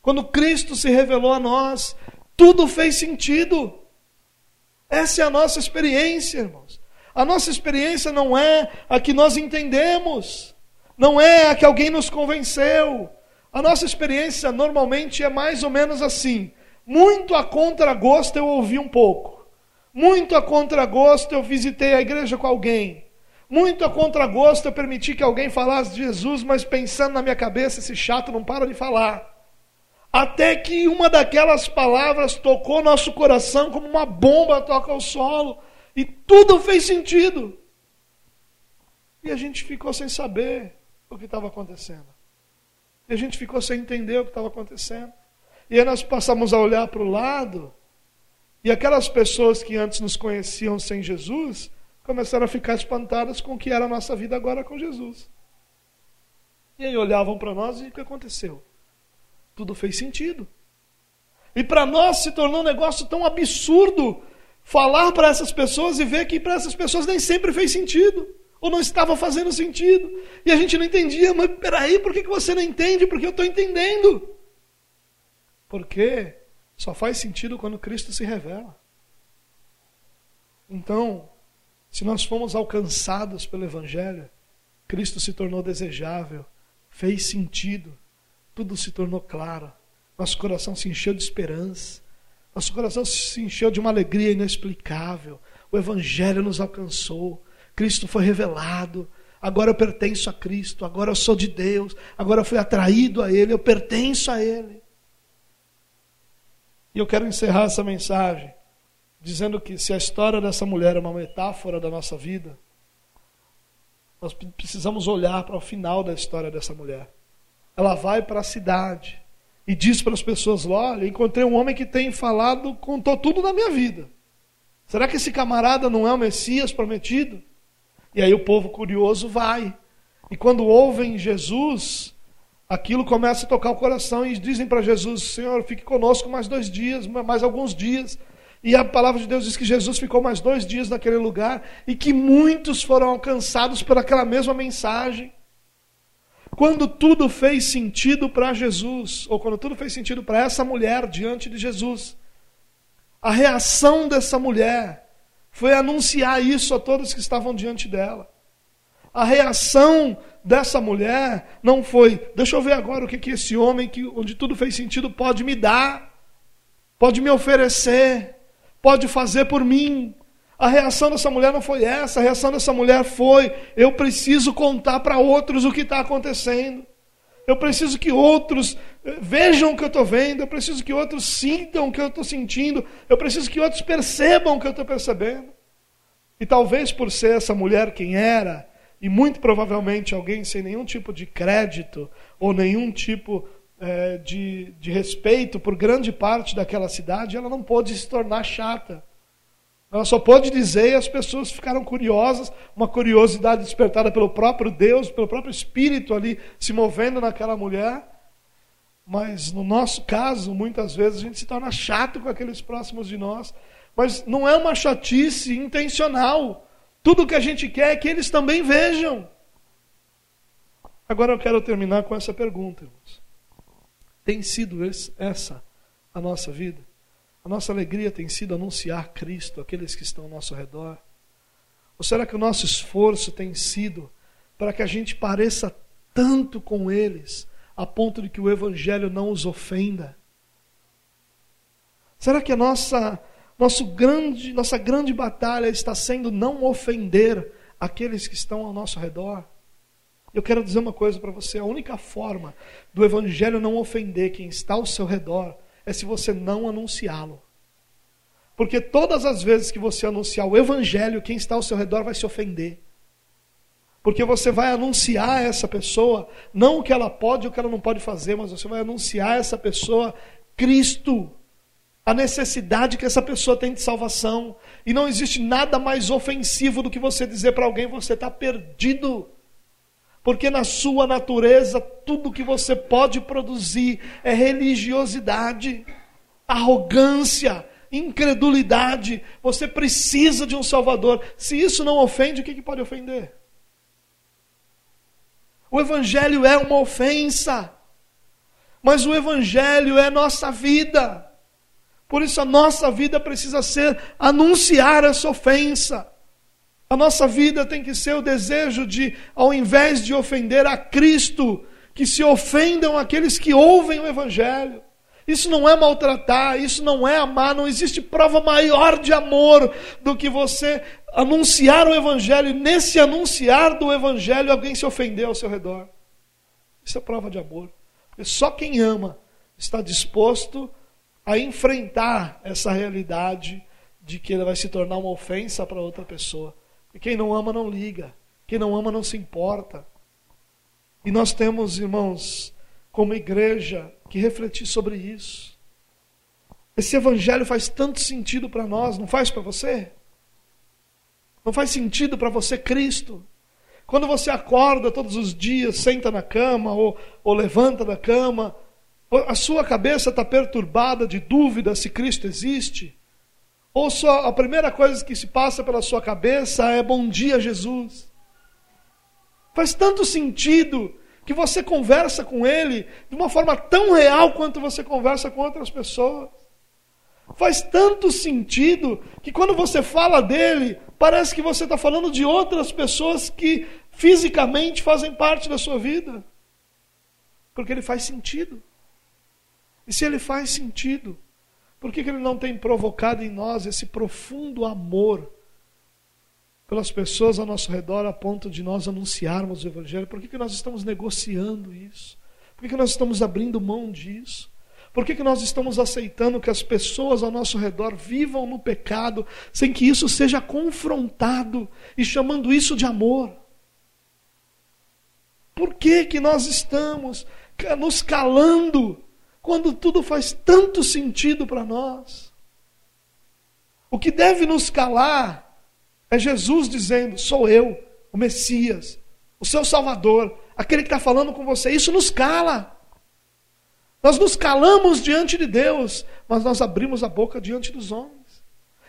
Quando Cristo se revelou a nós, tudo fez sentido. Essa é a nossa experiência, irmãos. A nossa experiência não é a que nós entendemos, não é a que alguém nos convenceu. A nossa experiência normalmente é mais ou menos assim: muito a contragosto eu ouvi um pouco, muito a contragosto eu visitei a igreja com alguém, muito a contragosto eu permiti que alguém falasse de Jesus, mas pensando na minha cabeça, esse chato não para de falar. Até que uma daquelas palavras tocou nosso coração como uma bomba toca o solo, e tudo fez sentido. E a gente ficou sem saber o que estava acontecendo. E a gente ficou sem entender o que estava acontecendo. E aí nós passamos a olhar para o lado, e aquelas pessoas que antes nos conheciam sem Jesus, começaram a ficar espantadas com o que era a nossa vida agora com Jesus. E aí olhavam para nós e o que aconteceu? tudo fez sentido. E para nós se tornou um negócio tão absurdo falar para essas pessoas e ver que para essas pessoas nem sempre fez sentido, ou não estava fazendo sentido. E a gente não entendia, mas peraí, por que você não entende? Porque eu estou entendendo. Porque só faz sentido quando Cristo se revela. Então, se nós fomos alcançados pelo Evangelho, Cristo se tornou desejável, fez sentido tudo se tornou claro. Nosso coração se encheu de esperança. Nosso coração se encheu de uma alegria inexplicável. O Evangelho nos alcançou. Cristo foi revelado. Agora eu pertenço a Cristo. Agora eu sou de Deus. Agora eu fui atraído a Ele. Eu pertenço a Ele. E eu quero encerrar essa mensagem dizendo que se a história dessa mulher é uma metáfora da nossa vida, nós precisamos olhar para o final da história dessa mulher. Ela vai para a cidade e diz para as pessoas: Olha, encontrei um homem que tem falado, contou tudo da minha vida. Será que esse camarada não é o Messias prometido? E aí o povo curioso vai. E quando ouvem Jesus, aquilo começa a tocar o coração e dizem para Jesus: Senhor, fique conosco mais dois dias, mais alguns dias. E a palavra de Deus diz que Jesus ficou mais dois dias naquele lugar e que muitos foram alcançados por aquela mesma mensagem. Quando tudo fez sentido para Jesus, ou quando tudo fez sentido para essa mulher diante de Jesus, a reação dessa mulher foi anunciar isso a todos que estavam diante dela. A reação dessa mulher não foi, deixa eu ver agora o que, que esse homem, que, onde tudo fez sentido, pode me dar, pode me oferecer, pode fazer por mim. A reação dessa mulher não foi essa, a reação dessa mulher foi: eu preciso contar para outros o que está acontecendo. Eu preciso que outros eh, vejam o que eu estou vendo, eu preciso que outros sintam o que eu estou sentindo, eu preciso que outros percebam o que eu estou percebendo. E talvez por ser essa mulher quem era, e muito provavelmente alguém sem nenhum tipo de crédito ou nenhum tipo é, de, de respeito por grande parte daquela cidade, ela não pôde se tornar chata. Ela só pôde dizer e as pessoas ficaram curiosas, uma curiosidade despertada pelo próprio Deus, pelo próprio Espírito ali se movendo naquela mulher. Mas no nosso caso, muitas vezes a gente se torna chato com aqueles próximos de nós. Mas não é uma chatice intencional. Tudo que a gente quer é que eles também vejam. Agora eu quero terminar com essa pergunta, irmãos. Tem sido essa a nossa vida? A nossa alegria tem sido anunciar Cristo àqueles que estão ao nosso redor? Ou será que o nosso esforço tem sido para que a gente pareça tanto com eles, a ponto de que o Evangelho não os ofenda? Será que a nossa, nosso grande, nossa grande batalha está sendo não ofender aqueles que estão ao nosso redor? Eu quero dizer uma coisa para você: a única forma do Evangelho não ofender quem está ao seu redor é se você não anunciá-lo. Porque todas as vezes que você anunciar o Evangelho, quem está ao seu redor vai se ofender. Porque você vai anunciar a essa pessoa, não o que ela pode ou o que ela não pode fazer, mas você vai anunciar a essa pessoa Cristo, a necessidade que essa pessoa tem de salvação. E não existe nada mais ofensivo do que você dizer para alguém: você está perdido. Porque na sua natureza, tudo que você pode produzir é religiosidade, arrogância, incredulidade. Você precisa de um Salvador. Se isso não ofende, o que, que pode ofender? O Evangelho é uma ofensa, mas o Evangelho é nossa vida. Por isso a nossa vida precisa ser anunciar essa ofensa. A nossa vida tem que ser o desejo de, ao invés de ofender a Cristo, que se ofendam aqueles que ouvem o Evangelho. Isso não é maltratar, isso não é amar, não existe prova maior de amor do que você anunciar o Evangelho e nesse anunciar do Evangelho alguém se ofendeu ao seu redor. Isso é prova de amor. Porque só quem ama está disposto a enfrentar essa realidade de que ele vai se tornar uma ofensa para outra pessoa. E quem não ama não liga. Quem não ama não se importa. E nós temos, irmãos, como igreja, que refletir sobre isso. Esse evangelho faz tanto sentido para nós, não faz para você? Não faz sentido para você Cristo? Quando você acorda todos os dias, senta na cama ou, ou levanta da cama, a sua cabeça está perturbada de dúvida se Cristo existe? Ou só a primeira coisa que se passa pela sua cabeça é bom dia, Jesus. Faz tanto sentido que você conversa com ele de uma forma tão real quanto você conversa com outras pessoas. Faz tanto sentido que quando você fala dele, parece que você está falando de outras pessoas que fisicamente fazem parte da sua vida. Porque ele faz sentido. E se ele faz sentido, por que, que ele não tem provocado em nós esse profundo amor pelas pessoas ao nosso redor a ponto de nós anunciarmos o Evangelho? Por que, que nós estamos negociando isso? Por que, que nós estamos abrindo mão disso? Por que, que nós estamos aceitando que as pessoas ao nosso redor vivam no pecado sem que isso seja confrontado e chamando isso de amor? Por que, que nós estamos nos calando quando tudo faz tanto sentido para nós? O que deve nos calar é Jesus dizendo: Sou eu, o Messias, o seu Salvador, aquele que está falando com você. Isso nos cala. Nós nos calamos diante de Deus, mas nós abrimos a boca diante dos homens.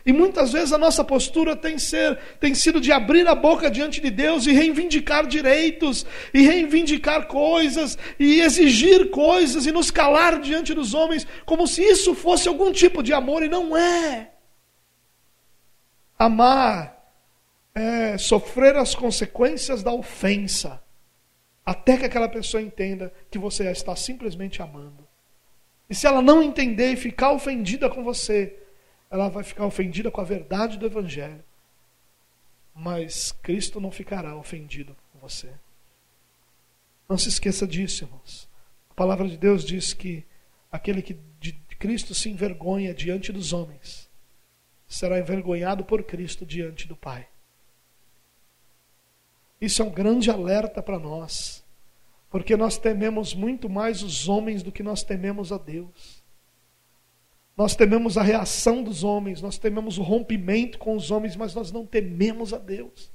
E muitas vezes a nossa postura tem, ser, tem sido de abrir a boca diante de Deus e reivindicar direitos, e reivindicar coisas, e exigir coisas, e nos calar diante dos homens, como se isso fosse algum tipo de amor, e não é. Amar é sofrer as consequências da ofensa, até que aquela pessoa entenda que você está simplesmente amando. E se ela não entender e ficar ofendida com você, ela vai ficar ofendida com a verdade do Evangelho. Mas Cristo não ficará ofendido com você. Não se esqueça disso, irmãos. A palavra de Deus diz que aquele que de Cristo se envergonha diante dos homens será envergonhado por Cristo diante do Pai. Isso é um grande alerta para nós, porque nós tememos muito mais os homens do que nós tememos a Deus. Nós tememos a reação dos homens, nós tememos o rompimento com os homens, mas nós não tememos a Deus.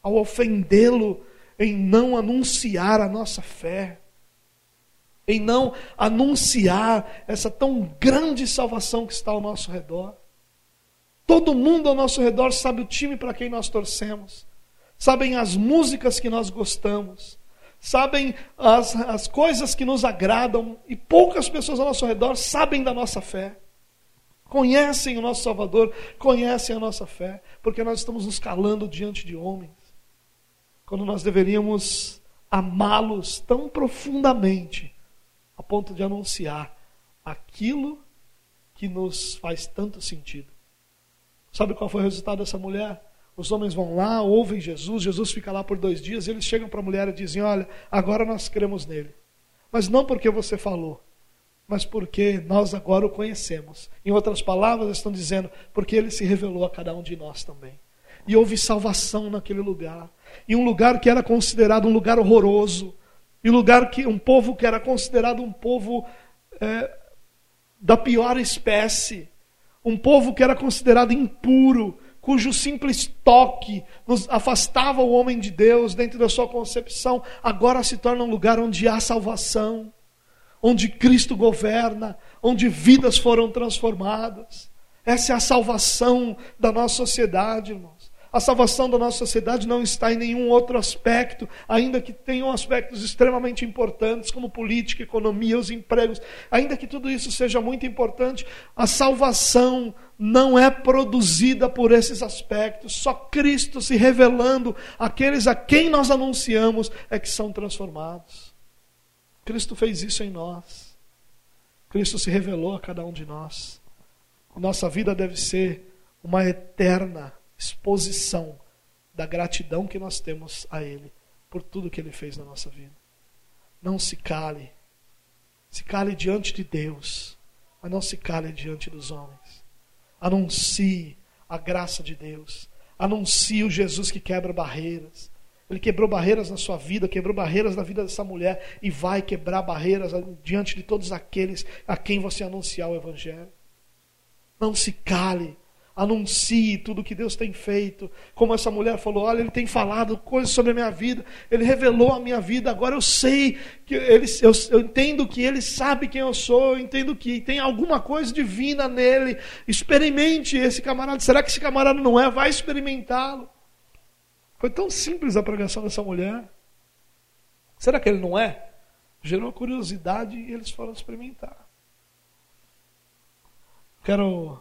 Ao ofendê-lo em não anunciar a nossa fé, em não anunciar essa tão grande salvação que está ao nosso redor. Todo mundo ao nosso redor sabe o time para quem nós torcemos, sabem as músicas que nós gostamos, sabem as, as coisas que nos agradam, e poucas pessoas ao nosso redor sabem da nossa fé conhecem o nosso Salvador, conhecem a nossa fé, porque nós estamos nos calando diante de homens, quando nós deveríamos amá-los tão profundamente, a ponto de anunciar aquilo que nos faz tanto sentido. Sabe qual foi o resultado dessa mulher? Os homens vão lá, ouvem Jesus, Jesus fica lá por dois dias, e eles chegam para a mulher e dizem: Olha, agora nós cremos nele. Mas não porque você falou, mas porque nós agora o conhecemos. Em outras palavras, estão dizendo, porque ele se revelou a cada um de nós também. E houve salvação naquele lugar. E um lugar que era considerado um lugar horroroso. E um lugar que um povo que era considerado um povo é, da pior espécie. Um povo que era considerado impuro, cujo simples toque nos afastava o homem de Deus dentro da sua concepção, agora se torna um lugar onde há salvação onde Cristo governa, onde vidas foram transformadas. Essa é a salvação da nossa sociedade, irmãos. A salvação da nossa sociedade não está em nenhum outro aspecto, ainda que tenham aspectos extremamente importantes, como política, economia, os empregos, ainda que tudo isso seja muito importante, a salvação não é produzida por esses aspectos, só Cristo se revelando àqueles a quem nós anunciamos é que são transformados. Cristo fez isso em nós. Cristo se revelou a cada um de nós. Nossa vida deve ser uma eterna exposição da gratidão que nós temos a Ele por tudo que Ele fez na nossa vida. Não se cale. Se cale diante de Deus, mas não se cale diante dos homens. Anuncie a graça de Deus. Anuncie o Jesus que quebra barreiras. Ele quebrou barreiras na sua vida, quebrou barreiras na vida dessa mulher e vai quebrar barreiras diante de todos aqueles a quem você anunciar o Evangelho. Não se cale, anuncie tudo que Deus tem feito. Como essa mulher falou: olha, ele tem falado coisas sobre a minha vida, ele revelou a minha vida, agora eu sei, que ele, eu, eu entendo que ele sabe quem eu sou, eu entendo que tem alguma coisa divina nele. Experimente esse camarada. Será que esse camarada não é? Vai experimentá-lo. Foi tão simples a pregação dessa mulher. Será que ele não é? Gerou curiosidade e eles foram experimentar. Quero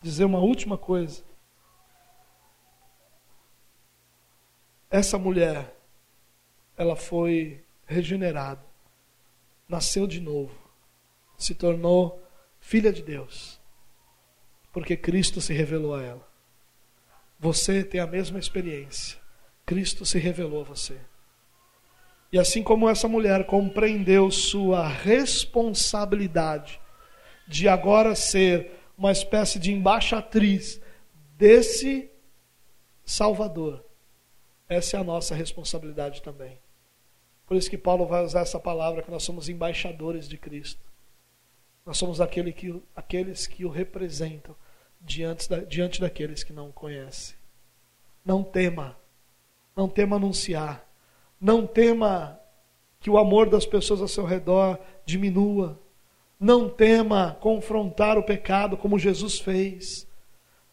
dizer uma última coisa. Essa mulher, ela foi regenerada nasceu de novo, se tornou filha de Deus, porque Cristo se revelou a ela. Você tem a mesma experiência. Cristo se revelou a você. E assim como essa mulher compreendeu sua responsabilidade de agora ser uma espécie de embaixatriz desse Salvador, essa é a nossa responsabilidade também. Por isso que Paulo vai usar essa palavra que nós somos embaixadores de Cristo. Nós somos aquele que, aqueles que o representam diante, da, diante daqueles que não conhecem. Não tema, não tema anunciar, não tema que o amor das pessoas ao seu redor diminua, não tema confrontar o pecado como Jesus fez.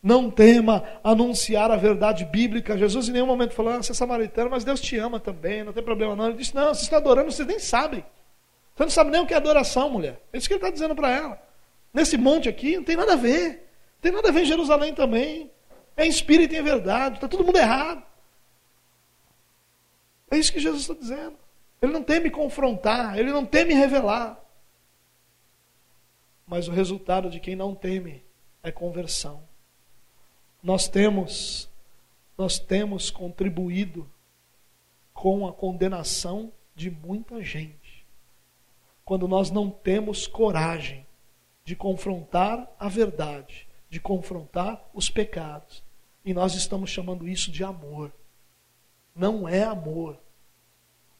Não tema anunciar a verdade bíblica. Jesus em nenhum momento falou, ah, você é samaritano, mas Deus te ama também, não tem problema não. Ele disse, não, você está adorando, você nem sabe. Você não sabe nem o que é adoração, mulher. É isso que ele está dizendo para ela. Nesse monte aqui, não tem nada a ver. Tem nada a ver em Jerusalém também. É em espírito e em verdade. Está todo mundo errado. É isso que Jesus está dizendo. Ele não teme confrontar, ele não teme revelar. Mas o resultado de quem não teme é conversão. Nós temos nós temos contribuído com a condenação de muita gente. Quando nós não temos coragem de confrontar a verdade, de confrontar os pecados. E nós estamos chamando isso de amor. Não é amor.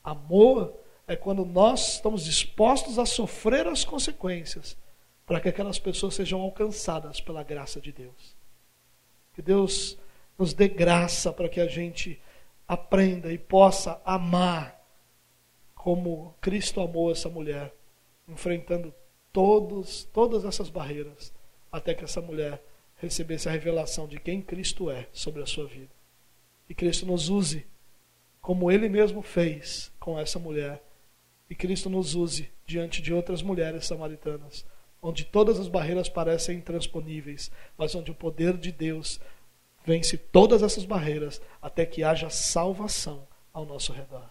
Amor é quando nós estamos dispostos a sofrer as consequências para que aquelas pessoas sejam alcançadas pela graça de Deus. Que Deus nos dê graça para que a gente aprenda e possa amar como Cristo amou essa mulher, enfrentando todos, todas essas barreiras, até que essa mulher recebesse a revelação de quem Cristo é sobre a sua vida. E Cristo nos use como ele mesmo fez com essa mulher. E Cristo nos use diante de outras mulheres samaritanas, onde todas as barreiras parecem intransponíveis, mas onde o poder de Deus vence todas essas barreiras até que haja salvação ao nosso redor.